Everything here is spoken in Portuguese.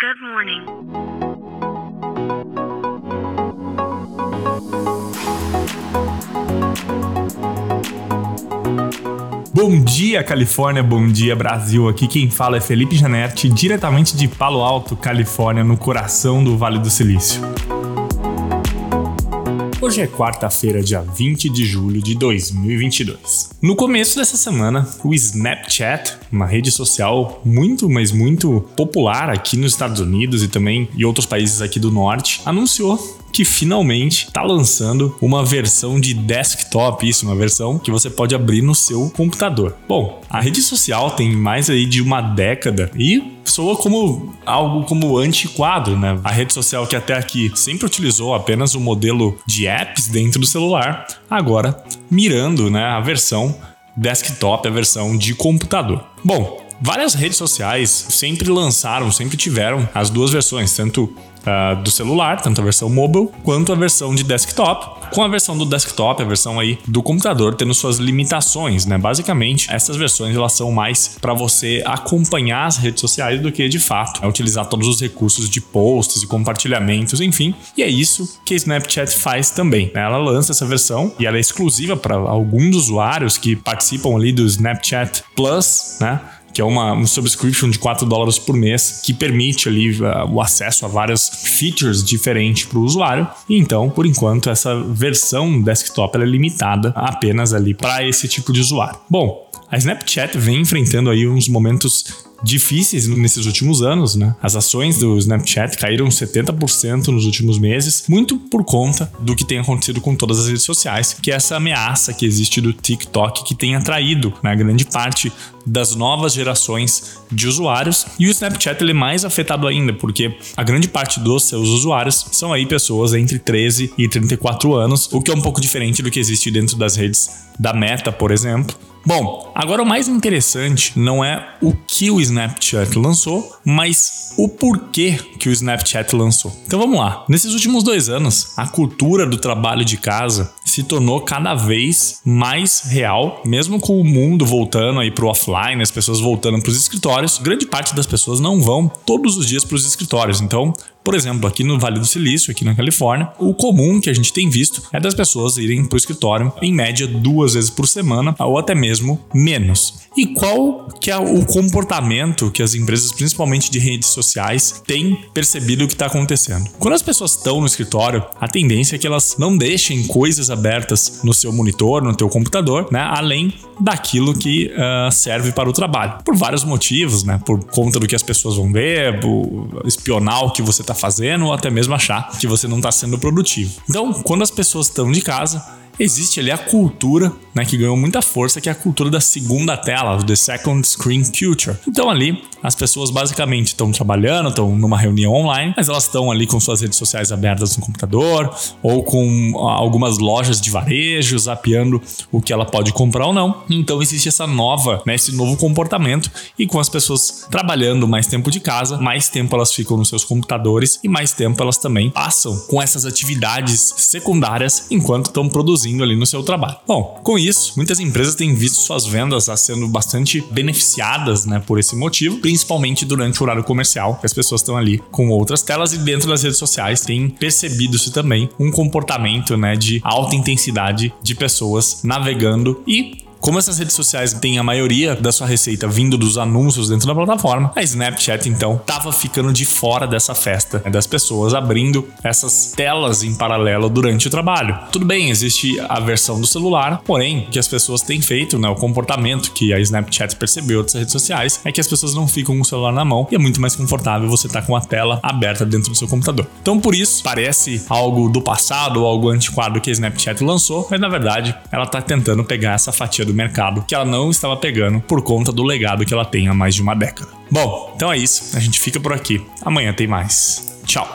Good morning. Bom dia, Califórnia, bom dia, Brasil. Aqui quem fala é Felipe Janetti, diretamente de Palo Alto, Califórnia, no coração do Vale do Silício. Hoje é quarta-feira, dia 20 de julho de 2022. No começo dessa semana, o Snapchat, uma rede social muito, mas muito popular aqui nos Estados Unidos e também em outros países aqui do norte, anunciou que finalmente está lançando uma versão de desktop, isso, uma versão que você pode abrir no seu computador. Bom, a rede social tem mais aí de uma década e soa como algo como antiquado, né? A rede social que até aqui sempre utilizou apenas o modelo de apps dentro do celular, agora mirando, né, a versão desktop, a versão de computador. Bom, várias redes sociais sempre lançaram, sempre tiveram as duas versões, tanto Uh, do celular, tanto a versão mobile quanto a versão de desktop. Com a versão do desktop, a versão aí do computador tendo suas limitações, né? Basicamente, essas versões elas são mais para você acompanhar as redes sociais do que de fato é utilizar todos os recursos de posts e compartilhamentos, enfim. E é isso que a Snapchat faz também. Né? Ela lança essa versão e ela é exclusiva para alguns usuários que participam ali do Snapchat Plus, né? Que é uma um subscription de 4 dólares por mês que permite ali uh, o acesso a várias features diferentes para o usuário. E então, por enquanto, essa versão desktop é limitada apenas ali para esse tipo de usuário. Bom, a Snapchat vem enfrentando aí uns momentos difíceis nesses últimos anos, né? As ações do Snapchat caíram 70% nos últimos meses, muito por conta do que tem acontecido com todas as redes sociais, que é essa ameaça que existe do TikTok que tem atraído né, grande parte das novas gerações de usuários. E o Snapchat ele é mais afetado ainda, porque a grande parte dos seus usuários são aí pessoas entre 13 e 34 anos, o que é um pouco diferente do que existe dentro das redes da Meta, por exemplo. Bom, agora o mais interessante não é o que o Snapchat lançou, mas o porquê que o Snapchat lançou. Então vamos lá. Nesses últimos dois anos, a cultura do trabalho de casa se tornou cada vez mais real, mesmo com o mundo voltando aí para o offline, as pessoas voltando para os escritórios. Grande parte das pessoas não vão todos os dias para os escritórios. Então, por exemplo, aqui no Vale do Silício, aqui na Califórnia, o comum que a gente tem visto é das pessoas irem para o escritório em média duas vezes por semana ou até mesmo menos. E qual que é o comportamento que as empresas, principalmente de redes sociais, têm percebido o que está acontecendo? Quando as pessoas estão no escritório, a tendência é que elas não deixem coisas abertas no seu monitor, no teu computador, né? Além daquilo que uh, serve para o trabalho. Por vários motivos, né? Por conta do que as pessoas vão ver, espionar o que você está fazendo ou até mesmo achar que você não está sendo produtivo. Então, quando as pessoas estão de casa, existe ali a cultura, né, que ganhou muita força, que é a cultura da segunda tela, the second screen culture. Então ali as pessoas basicamente estão trabalhando, estão numa reunião online, mas elas estão ali com suas redes sociais abertas no computador ou com algumas lojas de varejo, zapeando o que ela pode comprar ou não. Então existe essa nova, né, esse novo comportamento e com as pessoas trabalhando mais tempo de casa, mais tempo elas ficam nos seus computadores e mais tempo elas também passam com essas atividades secundárias enquanto estão produzindo ali no seu trabalho. Bom, com isso, muitas empresas têm visto suas vendas sendo bastante beneficiadas, né, por esse motivo, principalmente durante o horário comercial, que as pessoas estão ali com outras telas e dentro das redes sociais tem percebido-se também um comportamento, né, de alta intensidade de pessoas navegando e como essas redes sociais têm a maioria da sua receita vindo dos anúncios dentro da plataforma, a Snapchat então estava ficando de fora dessa festa, né, das pessoas abrindo essas telas em paralelo durante o trabalho. Tudo bem, existe a versão do celular, porém, o que as pessoas têm feito, né, o comportamento que a Snapchat percebeu dessas redes sociais é que as pessoas não ficam com o celular na mão e é muito mais confortável você estar tá com a tela aberta dentro do seu computador. Então, por isso, parece algo do passado algo antiquado que a Snapchat lançou, mas na verdade ela está tentando pegar essa fatia do mercado que ela não estava pegando por conta do legado que ela tem há mais de uma década. Bom, então é isso. A gente fica por aqui. Amanhã tem mais. Tchau.